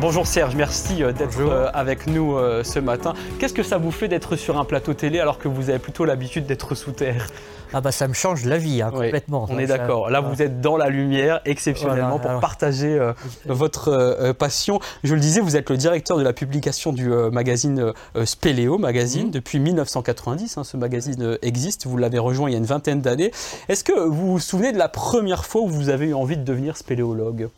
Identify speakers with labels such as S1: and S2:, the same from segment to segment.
S1: Bonjour Serge, merci euh, d'être euh, avec nous euh, ce matin. Qu'est-ce que ça vous fait d'être sur un plateau télé alors que vous avez plutôt l'habitude d'être sous terre?
S2: Ah bah ça me change la vie hein,
S1: Oui,
S2: complètement.
S1: On est d'accord. Là, vous êtes dans la lumière exceptionnellement
S2: Voilà,
S1: pour partager euh, votre euh, passion. Je le disais, vous êtes le directeur de la publication du euh, magazine Spéléo Magazine
S2: Mhm.
S1: depuis 1990. hein, ce magazine existe. Vous l'avez rejoint il y a une vingtaine d'années. Est-ce que vous vous souvenez de la première fois où vous avez eu envie de devenir spéléologue?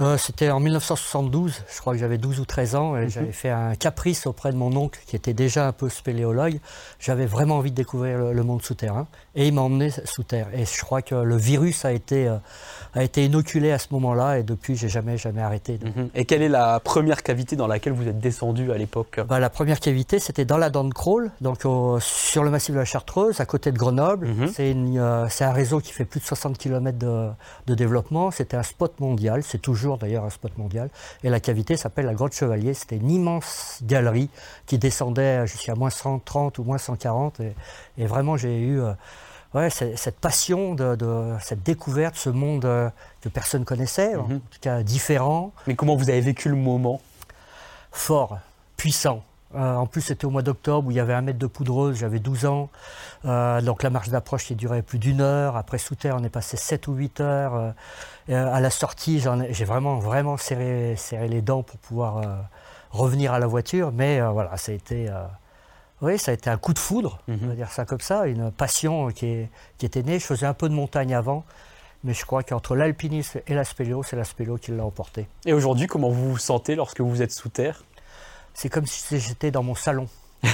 S2: Euh, C'était en 1972, je crois que j'avais 12 ou 13 ans, et
S1: Mhm.
S2: j'avais fait un caprice auprès de mon oncle qui était déjà un peu spéléologue. J'avais vraiment envie de découvrir le, le monde souterrain, et il m'a emmené sous terre. Et je crois que le virus a été, euh, a été inoculé à ce moment-là, et depuis, j'ai jamais, jamais arrêté. de-
S1: Et quelle est la première cavité dans laquelle vous êtes descendu à l'époque?
S2: Bah, la première cavité, c'était dans la dent de Crawl, donc au- sur le massif de la Chartreuse, à côté de Grenoble.
S1: Mhm.
S2: C'est euh, c'est un réseau qui fait plus de 60 km de, de développement. C'était un spot mondial, c'est toujours d'ailleurs un spot mondial. Et la cavité s'appelle la Grotte Chevalier. C'était une immense galerie qui descendait jusqu'à moins 130 ou moins 140. Et, et vraiment, j'ai eu euh, ouais, cette passion, de, de- cette découverte, ce monde euh, que personne connaissait, en
S1: Mhm.
S2: tout cas différent
S1: Mais comment vous avez vécu le moment?
S2: Fort, puissant. Euh, en plus, c'était au mois d'octobre où il y avait un mètre de poudreuse, j'avais 12 ans. Euh, donc la marche d'approche qui durait plus d'une heure. Après, sous terre, on est passé 7 ou 8 heures. Euh, à la sortie, j'en ai- j'ai vraiment, vraiment serré, serré les dents pour pouvoir revenir à la voiture. Mais voilà, ça a été. oui, ça a été un coup de foudre, on va
S1: Mhm.
S2: dire ça comme ça, une passion qui, est- qui était née. Je faisais un peu de montagne avant, mais je crois qu'entre l'alpinisme et la spéléo, c'est la spéléo qui l'a emporté.
S1: Et aujourd'hui, comment vous vous sentez lorsque vous êtes sous terre?
S2: C'est comme si j'étais dans mon salon.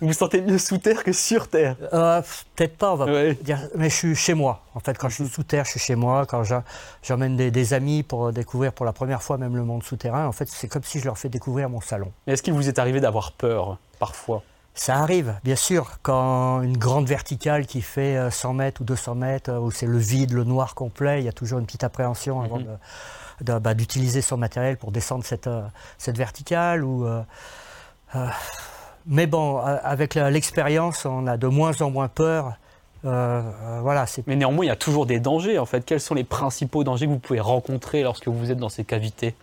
S1: Vous vous sentez mieux sous terre que sur terre
S2: Euh, Peut-être pas, on va
S1: Ouais.
S2: dire, mais je suis chez moi. En fait, quand je suis sous terre, je suis chez moi. Quand j'emmène des, des amis pour découvrir pour la première fois même le monde souterrain, en fait, c'est comme si je leur fais découvrir mon salon.
S1: Est-ce qu'il vous est arrivé d'avoir peur parfois?
S2: Ça arrive, bien sûr, quand une grande verticale qui fait euh, 100 mètres ou 200 mètres, euh, où c'est le vide, le noir complet, il y a toujours une petite appréhension avant
S1: Mhm.
S2: de- bah, d'utiliser son matériel pour descendre cette, euh, cette verticale. Ou, euh, euh, mais bon, avec l'expérience, on a de moins en moins peur. Voilà,
S1: Mais néanmoins, il y a toujours des dangers en fait. Quels sont les principaux dangers que vous pouvez rencontrer lorsque vous êtes dans ces cavités?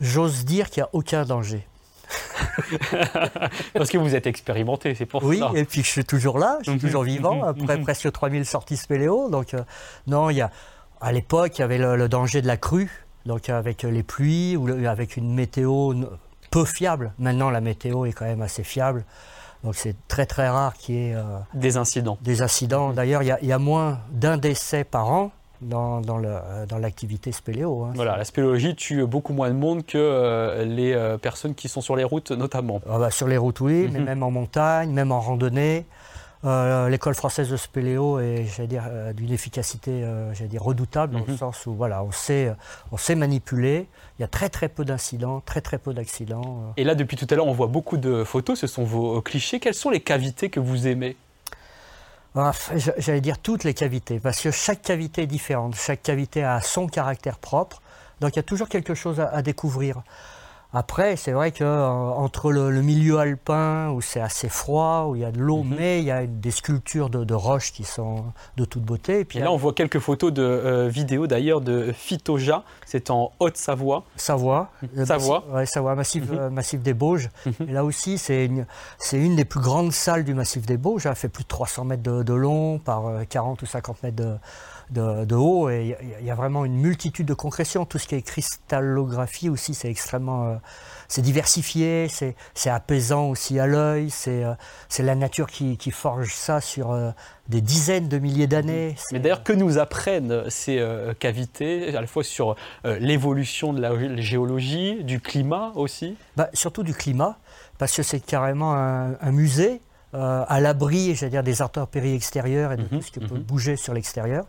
S2: J'ose dire qu'il n'y a aucun danger.
S1: Parce que vous êtes expérimenté, c'est pour
S2: Oui,
S1: ça.
S2: et puis je suis toujours là, je suis
S1: Mhm,
S2: toujours vivant,
S1: mhm,
S2: après
S1: mhm.
S2: presque 3000 sorties spéléo. Donc, euh, non, il y a, à l'époque, il y avait le, le danger de la crue, donc avec les pluies ou avec une météo peu fiable. Maintenant, la météo est quand même assez fiable. Donc, c'est très très rare qu'il y ait euh,
S1: Des incidents.
S2: des accidents. D'ailleurs, il y, a- il y a moins d'un décès par an dans, dans euh, l'activité spéléo. hein.
S1: Voilà, la spéléologie tue beaucoup moins de monde que euh, les euh, personnes qui sont sur les routes notamment.
S2: Ah bah, sur les routes, oui, mais
S1: Mhm.
S2: même en montagne, même en randonnée. Euh, L'école française de spéléo est, j'allais dire, euh, d'une efficacité, euh, j'allais dire, redoutable dans
S1: Mhm.
S2: le sens où, voilà, on sait, on sait manipuler. Il y a très très peu d'incidents, très très peu d'accidents.
S1: Et là, depuis tout à l'heure, on voit beaucoup de photos, ce sont vos clichés. Quelles sont les cavités que vous aimez?
S2: Ah, J'allais dire toutes les cavités, parce que chaque cavité est différente. Chaque cavité a son caractère propre. Donc il y a toujours quelque chose à, à découvrir. Après, c'est vrai que euh, entre le, le milieu alpin, où c'est assez froid, où il y a de l'eau,
S1: Mhm.
S2: mais il y a des sculptures de, de roches qui sont de toute beauté. Et puis
S1: Et là, on voit quelques photos de euh, vidéos d'ailleurs de Phytoja, c'est en Haute-Savoie.
S2: Savoie. le
S1: Savoie.
S2: massif- ouais, Savoie, massif,
S1: Mhm.
S2: euh, massif des Bauges.
S1: Mhm.
S2: Et là aussi, c'est une, une des plus grandes salles du massif des Bauges. Elle fait plus de 300 mètres de, de long par euh, 40 ou 50 mètres de, de- de haut. Et il y a- il y, a vraiment une multitude de concrétions. Tout ce qui est cristallographie aussi, c'est extrêmement... euh, c'est diversifié, c'est apaisant aussi à l'œil, c'est euh, la nature qui, qui forge ça sur euh, des dizaines de milliers d'années.
S1: Mais d'ailleurs, que nous apprennent ces cavités, à la fois sur l'évolution de la géologie, du climat aussi?
S2: Bah, surtout du climat, parce que c'est carrément un, un musée euh, à l'abri, j'allais dire, des intempéries extérieures et de
S1: Mhm,
S2: tout ce qui peut
S1: mhm.
S2: bouger sur l'extérieur.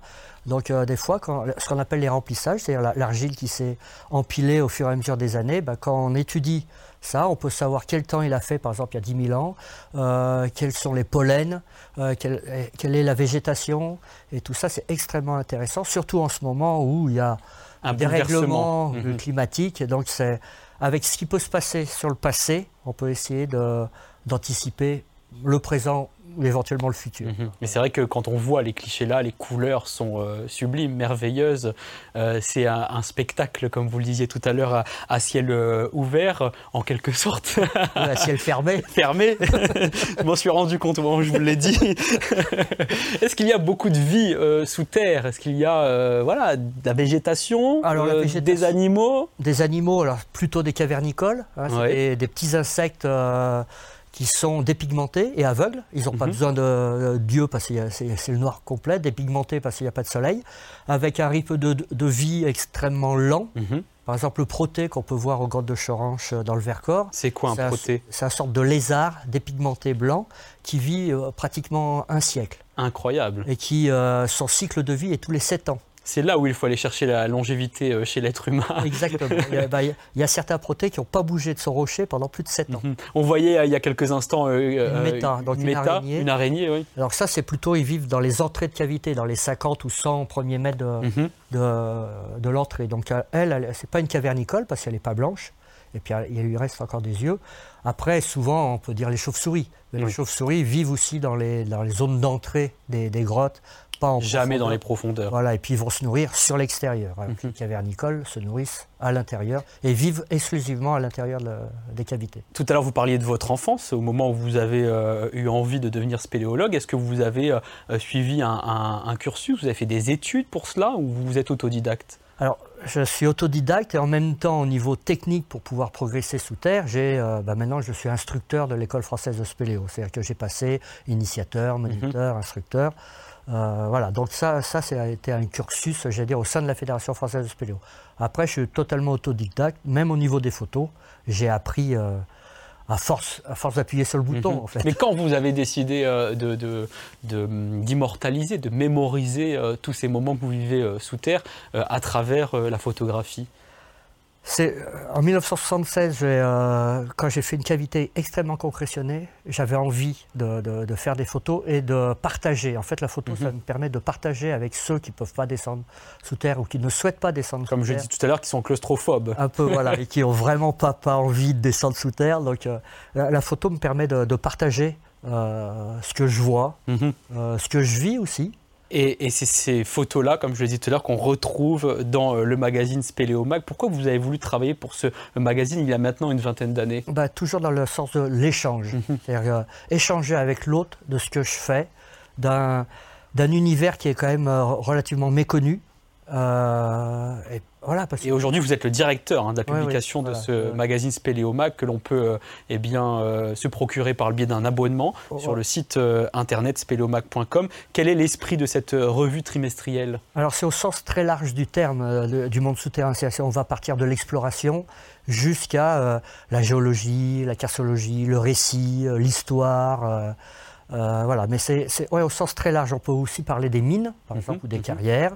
S2: Donc euh, des fois, quand, ce qu'on appelle les remplissages, c'est-à-dire la- l'argile qui s'est empilée au fur et à mesure des années, bah, quand on étudie ça, on peut savoir quel temps il a fait, par exemple, il y a 10 000 ans, euh, quels sont les pollens, euh, quelle, quelle est la végétation, et tout ça, c'est extrêmement intéressant, surtout en ce moment où il y a
S1: Un
S2: des
S1: bouleversement.
S2: règlements
S1: Mhm.
S2: climatiques. Donc c'est avec ce qui peut se passer sur le passé, on peut essayer d'anticiper le présent éventuellement le futur.
S1: Mhm. Mais c'est vrai que quand on voit les clichés là, les couleurs sont euh, sublimes, merveilleuses. Euh, c'est un, spectacle, comme vous le disiez tout à l'heure, à, ciel euh, ouvert, en quelque sorte.
S2: à ciel fermé.
S1: fermé. je m'en suis rendu compte au moment où je vous l'ai dit. Est-ce qu'il y a beaucoup de vie sous terre? Est-ce qu'il y a voilà, de la végétation,
S2: alors,
S1: des animaux?
S2: Des animaux, alors plutôt des cavernicoles, hein, des, des, petits insectes qui sont dépigmentés et aveugles. Ils n'ont pas mhm. besoin de, Dieu parce que c'est le noir complet, dépigmentés parce qu'il n'y a pas de soleil, avec un rythme de, vie extrêmement lent. Mhm. Par exemple, le proté qu'on peut voir au grottes de Choranche euh, dans le Vercors.
S1: C'est quoi un proté
S2: C'est une sorte de lézard dépigmenté blanc qui vit euh, pratiquement un siècle.
S1: Incroyable.
S2: Et qui, euh, son cycle de vie est tous les 7 ans
S1: c'est là où il faut aller chercher la longévité euh, chez l'être humain.
S2: Exactement. Bah, il, y a, certains protés qui n'ont pas bougé de son rocher pendant plus de 7 ans. Mhm.
S1: On voyait euh, il y a quelques instants
S2: euh, une méta, donc une, araignée.
S1: une, araignée. oui.
S2: Alors ça, c'est plutôt, ils vivent dans les entrées de cavité, dans les 50 ou 100 premiers mètres de, mhm. de, l'entrée. Donc elle, elle c'est pas une cavernicole parce qu'elle n'est pas blanche. Et puis il lui reste encore des yeux. Après, souvent, on peut dire les chauves-souris. les chauves-souris vivent aussi dans les, dans les zones d'entrée des, des, grottes,
S1: Jamais dans les profondeurs.
S2: Voilà, et puis ils vont se nourrir sur l'extérieur. Mhm. Les cavernicoles se nourrissent à l'intérieur et vivent exclusivement à l'intérieur des cavités.
S1: Tout à l'heure, vous parliez de votre enfance, au moment où vous avez euh, eu envie de devenir spéléologue. Est-ce que vous avez euh, suivi un, cursus? Vous avez fait des études pour cela ou vous êtes autodidacte?
S2: Alors, je suis autodidacte et en même temps, au niveau technique, pour pouvoir progresser sous terre, j'ai, euh, bah, maintenant, je suis instructeur de l'école française de spéléo. C'est-à-dire que j'ai passé initiateur, moniteur, mhm. instructeur. Euh, voilà, donc ça, ça, a été un cursus, j'allais dire, au sein de la Fédération française de spéléo. Après, je suis totalement autodidacte, même au niveau des photos. J'ai appris euh, à force, à force d'appuyer sur le bouton, mhm. en fait.
S1: Mais quand vous avez décidé euh, d'immortaliser, de, de, mémoriser tous ces moments que vous vivez sous terre à travers la photographie?
S2: C'est euh, en 1976, euh, quand j'ai fait une cavité extrêmement concrétionnée, j'avais envie de, faire des photos et de partager. En fait, la photo, ça mhm. me permet de partager avec ceux qui ne peuvent pas descendre sous terre ou qui ne souhaitent pas descendre
S1: Comme
S2: sous
S1: terre.
S2: Comme
S1: je dis tout à l'heure, qui sont claustrophobes.
S2: Un peu, voilà, et qui n'ont vraiment pas, pas envie de descendre sous terre. Donc, euh, la, photo me permet de, partager ce que je vois, mhm. ce que je vis aussi.
S1: Et, c'est ces photos-là, comme je le disais tout à l'heure, qu'on retrouve dans euh, le magazine Spéléomag. Pourquoi vous avez voulu travailler pour ce magazine il y a maintenant une vingtaine d'années?
S2: Bah, Toujours dans le sens de l'échange. Mhm. C'est-à-dire euh, échanger avec l'autre de ce que je fais, d'un univers qui est quand même euh, relativement méconnu.
S1: Et voilà, Et aujourd'hui, vous êtes le directeur hein, de la publication de ce magazine Spéléomag que l'on peut euh, eh bien, euh, se procurer par le biais d'un abonnement oh, sur le site euh, internet spéléomag.com. Quel est l'esprit de cette revue trimestrielle?
S2: Alors, c'est au sens très large du terme du monde souterrain. On va partir de l'exploration jusqu'à la géologie, la carciologie, le récit, l'histoire. voilà, mais c'est au sens très large. On peut aussi parler des mines, par mhm, exemple, ou des mhm. carrières.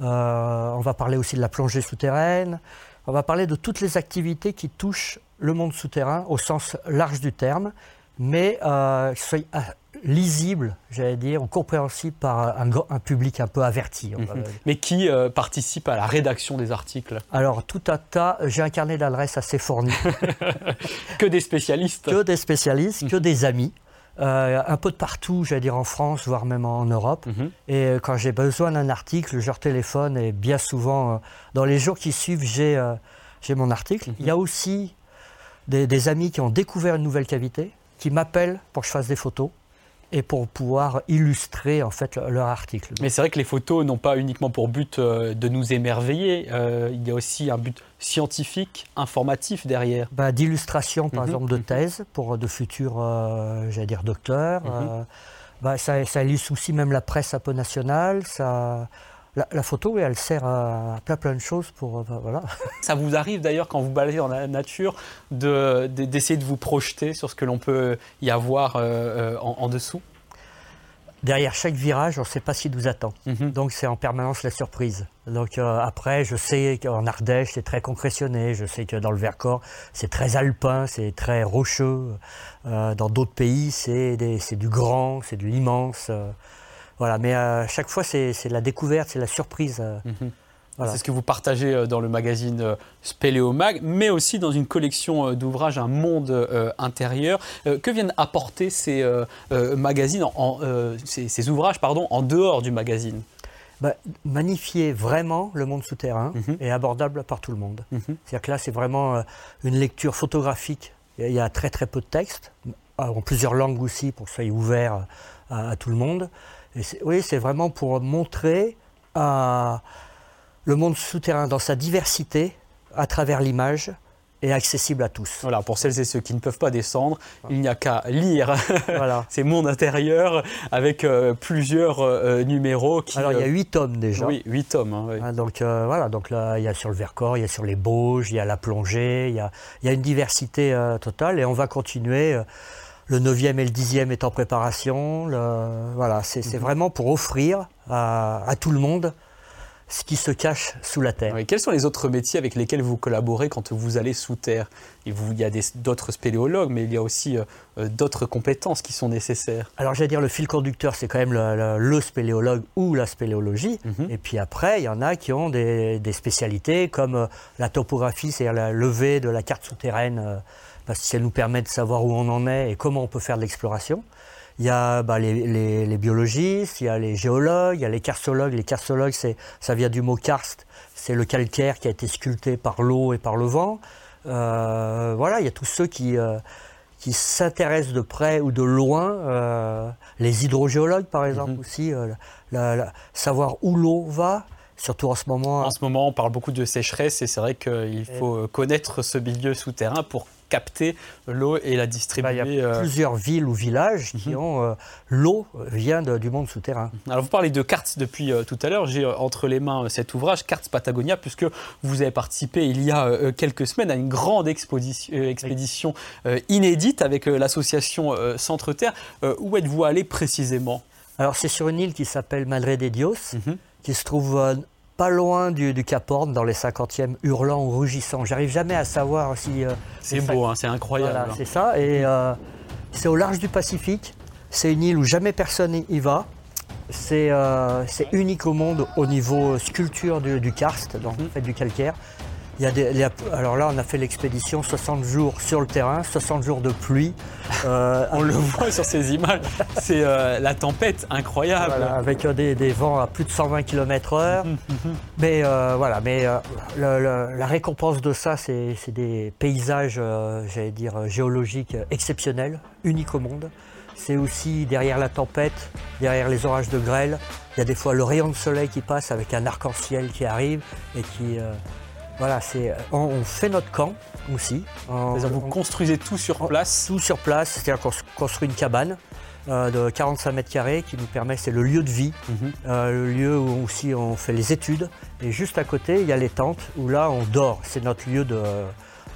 S2: Euh, on va parler aussi de la plongée souterraine. On va parler de toutes les activités qui touchent le monde souterrain au sens large du terme, mais euh, qui soient euh, lisibles, j'allais dire, ou compréhensibles par un, public un peu averti.
S1: Mhm. Mais qui participe à la rédaction des articles?
S2: Alors, tout un tas. J'ai un carnet d'adresses assez fourni.
S1: que des spécialistes
S2: Que des spécialistes, que des amis. Euh, un peu de partout, j'allais dire en France, voire même en Europe. Mhm. Et euh, quand j'ai besoin d'un article, je leur téléphone et bien souvent, euh, dans les jours qui suivent, j'ai mon article. Mhm. Il y a aussi des, amis qui ont découvert une nouvelle cavité, qui m'appellent pour que je fasse des photos et pour pouvoir illustrer en fait leur article.
S1: Mais c'est vrai que les photos n'ont pas uniquement pour but euh, de nous émerveiller, euh, il y a aussi un but scientifique, informatif derrière.
S2: Bah, D'illustration par mhm. exemple de mhm. thèse pour de futurs, euh, j'allais dire docteurs. Mhm. bah, ça, ça, illustre aussi même la presse un peu nationale. Ça, la, photo, elle sert à plein plein de choses pour voilà.
S1: Ça vous arrive d'ailleurs quand vous baladez dans la nature d'essayer de, vous projeter sur ce que l'on peut y avoir en, dessous?
S2: Derrière chaque virage, on ne sait pas ce qui nous attend. Mhm. Donc c'est en permanence la surprise. Donc euh, après, je sais qu'en Ardèche, c'est très concrétionné. Je sais que dans le Vercors, c'est très alpin, c'est très rocheux. Euh, dans d'autres pays, c'est du grand, c'est de l'immense. Euh, voilà, mais à chaque fois, c'est la découverte, c'est la surprise. Mhm.
S1: C'est ce que vous partagez euh, dans le magazine euh, Spéléomag, mais aussi dans une collection euh, d'ouvrages, Un monde intérieur. Que viennent apporter ces magazines, en, ces, ouvrages pardon, en dehors du magazine?
S2: Bah, magnifier vraiment le monde souterrain mhm. et abordable par tout le monde. Mhm. C'est-à-dire que là, c'est vraiment une lecture photographique. Il y a très très peu de texte, en plusieurs langues aussi, pour que ce soit ouvert à, tout le monde. Et oui, c'est vraiment pour montrer le monde souterrain dans sa diversité à travers l'image est accessible à tous.
S1: Voilà, pour celles et ceux qui ne peuvent pas descendre, il n'y a qu'à lire voilà. ces mondes intérieurs avec euh, plusieurs euh, numéros. Qui,
S2: Alors il y a huit tomes déjà.
S1: Oui, huit tomes. Hein,
S2: ah, donc euh, voilà, donc là il y a sur le Vercors, il y a sur les Bauges, il y a la plongée, il y a, il y a une diversité totale et on va continuer. Le 9e et le 10e est en préparation. voilà, c'est mhm. vraiment pour offrir à, à tout le monde ce qui se cache sous la terre.
S1: quels sont les autres métiers avec lesquels vous collaborez quand vous allez sous terre? Il y a d'autres spéléologues, mais il y a aussi euh, euh, d'autres compétences qui sont nécessaires.
S2: Alors j'allais dire, le fil conducteur, c'est quand même le, spéléologue ou la spéléologie. Mhm. Et puis après, il y en a qui ont des, spécialités comme euh, la topographie, c'est-à-dire la levée de la carte souterraine, parce que ça nous permet de savoir où on en est et comment on peut faire de l'exploration. Il y a bah, les, biologistes, il y a les géologues, il y a les karstologues. Les karstologues, ça vient du mot karst, c'est le calcaire qui a été sculpté par l'eau et par le vent. Euh, voilà, il y a tous ceux qui, euh, qui s'intéressent de près ou de loin. Euh, les hydrogéologues, par exemple, mhm. aussi, savoir où l'eau va. Surtout en ce moment.
S1: En ce moment, on parle beaucoup de sécheresse et c'est vrai qu'il faut connaître ce milieu souterrain pour capter l'eau et la distribuer.
S2: Bah, il y a euh, plusieurs villes ou villages qui mhm. ont euh, l'eau vient du monde souterrain.
S1: Alors vous parlez de cartes depuis euh, tout à l'heure. J'ai entre les mains cet ouvrage Cartes Patagonia puisque vous avez participé il y a quelques semaines à une grande expédition inédite avec l'association Centre Terre. où êtes-vous allé précisément?
S2: Alors c'est sur une île qui s'appelle Madre de Dios. Mhm. qui se trouve pas loin du, Cap Horn, dans les 50e, hurlant ou rugissant. J'arrive jamais à savoir si.
S1: Euh, c'est beau, hein, c'est incroyable. Voilà,
S2: c'est ça. Et euh, c'est au large du Pacifique. C'est une île où jamais personne y va. C'est euh, unique au monde au niveau sculpture du, karst, donc fait du calcaire alors là, on a fait l'expédition 60 jours sur le terrain, 60 jours de pluie.
S1: Euh, on le voit sur ces images, c'est euh, la tempête incroyable.
S2: avec euh, des, vents à plus de 120 km/h. Mhm, mhm. mais voilà, mais la récompense de ça, c'est des paysages, j'allais dire, géologiques exceptionnels, uniques au monde. C'est aussi derrière la tempête, derrière les orages de grêle, il y a des fois le rayon de soleil qui passe avec un arc-en-ciel qui arrive et qui, voilà, c'est, euh, on, fait notre camp aussi.
S1: vous construisez tout sur place
S2: Tout sur place, c'est-à-dire qu'on construit une cabane euh, de 45 mètres carrés qui nous permet, c'est le lieu de vie, mhm. euh, le lieu où aussi on fait les études. Et juste à côté, il y a les tentes où là on dort. C'est notre lieu de,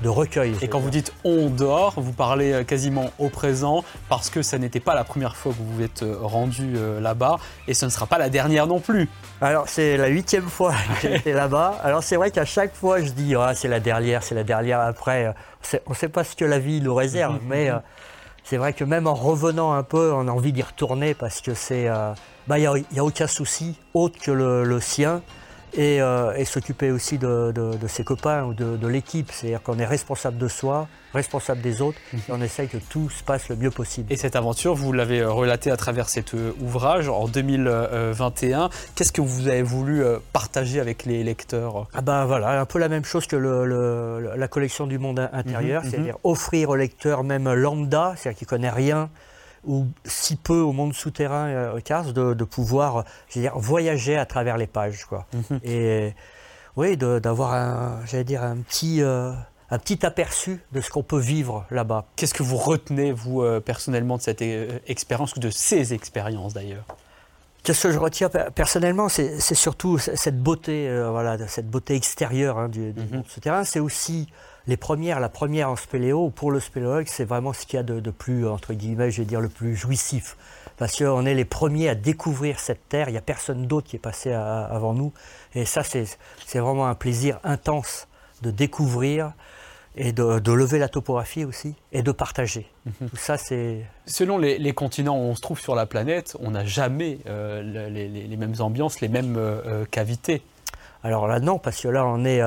S2: de recueil.
S1: Et quand vous dites on dort, vous parlez euh, quasiment au présent parce que ça n'était pas la première fois que vous vous êtes euh, rendu euh, là-bas et ce ne sera pas la dernière non plus.
S2: Alors c'est la huitième fois que j'ai été là-bas. Alors c'est vrai qu'à chaque fois je dis ah, c'est la dernière, c'est la dernière. Après on ne sait pas ce que la vie nous réserve, mais c'est vrai que même en revenant un peu, on a envie d'y retourner parce que c'est, bah, il n'y a, aucun souci autre que le sien. Euh, et, s'occuper aussi de, ses copains ou de, l'équipe. C'est-à-dire qu'on est responsable de soi, responsable des autres, et on essaye que tout se passe le mieux possible.
S1: Et cette aventure, vous l'avez euh, relatée à travers cet euh, ouvrage en 2021. Qu'est-ce que vous avez voulu partager avec les lecteurs?
S2: Ah ben voilà, un peu la même chose que la collection du monde intérieur, mhm, mhm. c'est-à-dire offrir au lecteur même lambda, c'est-à-dire qui connaît rien ou si peu au monde souterrain euh, Cars, de, de, pouvoir dire, voyager à travers les pages. Quoi. Mhm. Et oui, d'avoir un, dire, un petit, euh, un petit aperçu de ce qu'on peut vivre là-bas.
S1: Qu'est-ce que vous retenez, vous, euh, personnellement, de cette expérience, ou de ces expériences d'ailleurs?
S2: Qu'est-ce que je retiens personnellement, c'est surtout cette beauté, voilà, cette beauté extérieure hein, du, du mhm. monde souterrain. C'est aussi les premières, la première en spéléo, pour le spéléologue, c'est vraiment ce qu'il y a de, plus, entre guillemets, je vais dire, le plus jouissif. Parce qu'on est les premiers à découvrir cette terre, il n'y a personne d'autre qui est passé avant nous. Et ça, c'est vraiment un plaisir intense de découvrir et de, lever la topographie aussi, et de partager. Mhm. Tout ça, c'est...
S1: Selon les, continents où on se trouve sur la planète, on n'a jamais euh, les, mêmes ambiances, les mêmes euh, cavités.
S2: Alors là, non, parce que là, on est.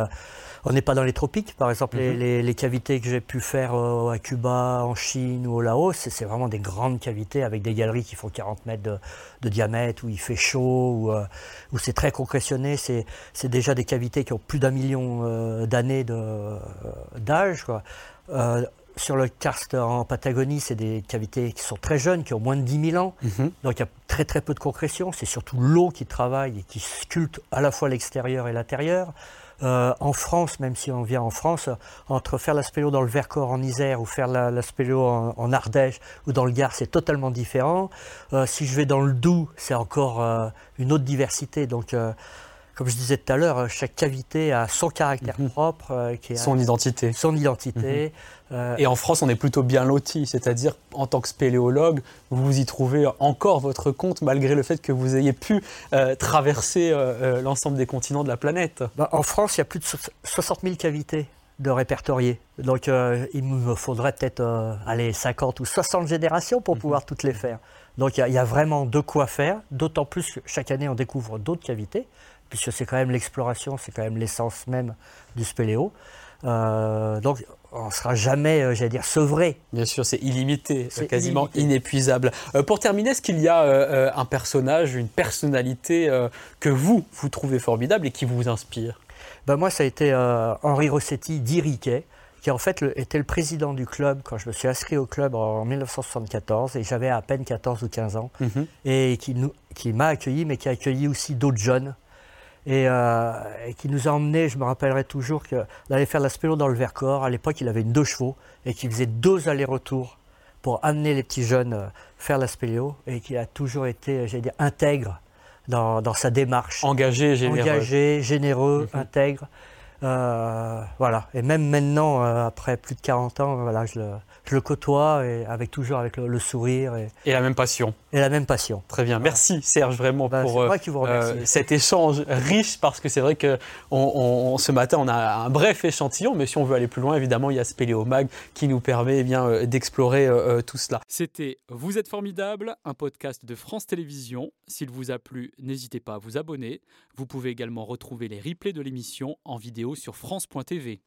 S2: On n'est pas dans les tropiques, par exemple, les, mhm. cavités que j'ai pu faire euh, à Cuba, en Chine ou au Laos, c'est vraiment des grandes cavités avec des galeries qui font 40 mètres de, diamètre, où il fait chaud, euh, où, c'est très concrétionné. C'est déjà des cavités qui ont plus d'un million euh, d'années d'âge. sur le karst en Patagonie, c'est des cavités qui sont très jeunes, qui ont moins de 10 000 ans. Mhm. Donc il y a très très peu de concrétion. C'est surtout l'eau qui travaille et qui sculpte à la fois l'extérieur et l'intérieur. Euh, en France, même si on vient en France, entre faire la spéléo dans le Vercors en Isère ou faire la, la spéléo en, Ardèche ou dans le Gard, c'est totalement différent. Euh, si je vais dans le Doubs, c'est encore euh, une autre diversité. Donc, comme je disais tout à l'heure, chaque cavité a son caractère mhm. propre.
S1: qui son identité.
S2: Son identité.
S1: Mhm. Et en France, on est plutôt bien loti, c'est-à-dire en tant que spéléologue, vous y trouvez encore votre compte malgré le fait que vous ayez pu traverser l'ensemble des continents de la planète.
S2: Bah, en France, il y a plus de 60 000 cavités de répertorier. Donc il me faudrait peut-être aller 50 ou 60 générations pour mhm. pouvoir toutes les faire. Donc il y, a vraiment de quoi faire, d'autant plus que chaque année on découvre d'autres cavités puisque c'est quand même l'exploration, c'est quand même l'essence même du spéléo. Euh, donc on ne sera jamais, euh, j'allais dire, sevré.
S1: Bien sûr, c'est illimité, c'est quasiment inépuisable. Euh, pour terminer, est-ce qu'il y a un personnage, une personnalité que vous, vous trouvez formidable et qui vous inspire?
S2: Ben Moi, ça a été Henri Rossetti d'Iriquet, qui en fait était le président du club quand je me suis inscrit au club en 1974 et j'avais à peine 14 ou 15 ans, mhm. et qui, qui m'a accueilli, mais qui a accueilli aussi d'autres jeunes euh, et, qui nous a emmenés, je me rappellerai toujours, d'aller faire la spélo dans le Vercors. À l'époque, il avait une deux chevaux et qui faisait deux allers-retours pour amener les petits jeunes euh, faire la spéléo et qui a toujours été, j'allais dire, intègre dans, sa démarche.
S1: Engagé, généreux.
S2: Engagé, généreux, mhm. intègre. Euh, voilà. Et même maintenant, après plus de 40 ans, voilà, je le, je le côtoie et avec toujours avec le, sourire. Et,
S1: et, la même passion.
S2: Et la même passion.
S1: Très bien. Merci Serge vraiment bah, pour euh, euh, cet échange riche parce que c'est vrai que on, ce matin on a un bref échantillon, mais si on veut aller plus loin, évidemment il y a Spéléomag qui nous permet eh bien euh, d'explorer tout cela. C'était Vous êtes formidable, un podcast de France Télévisions. S'il vous a plu, n'hésitez pas à vous abonner. Vous pouvez également retrouver les replays de l'émission en sur France.tv.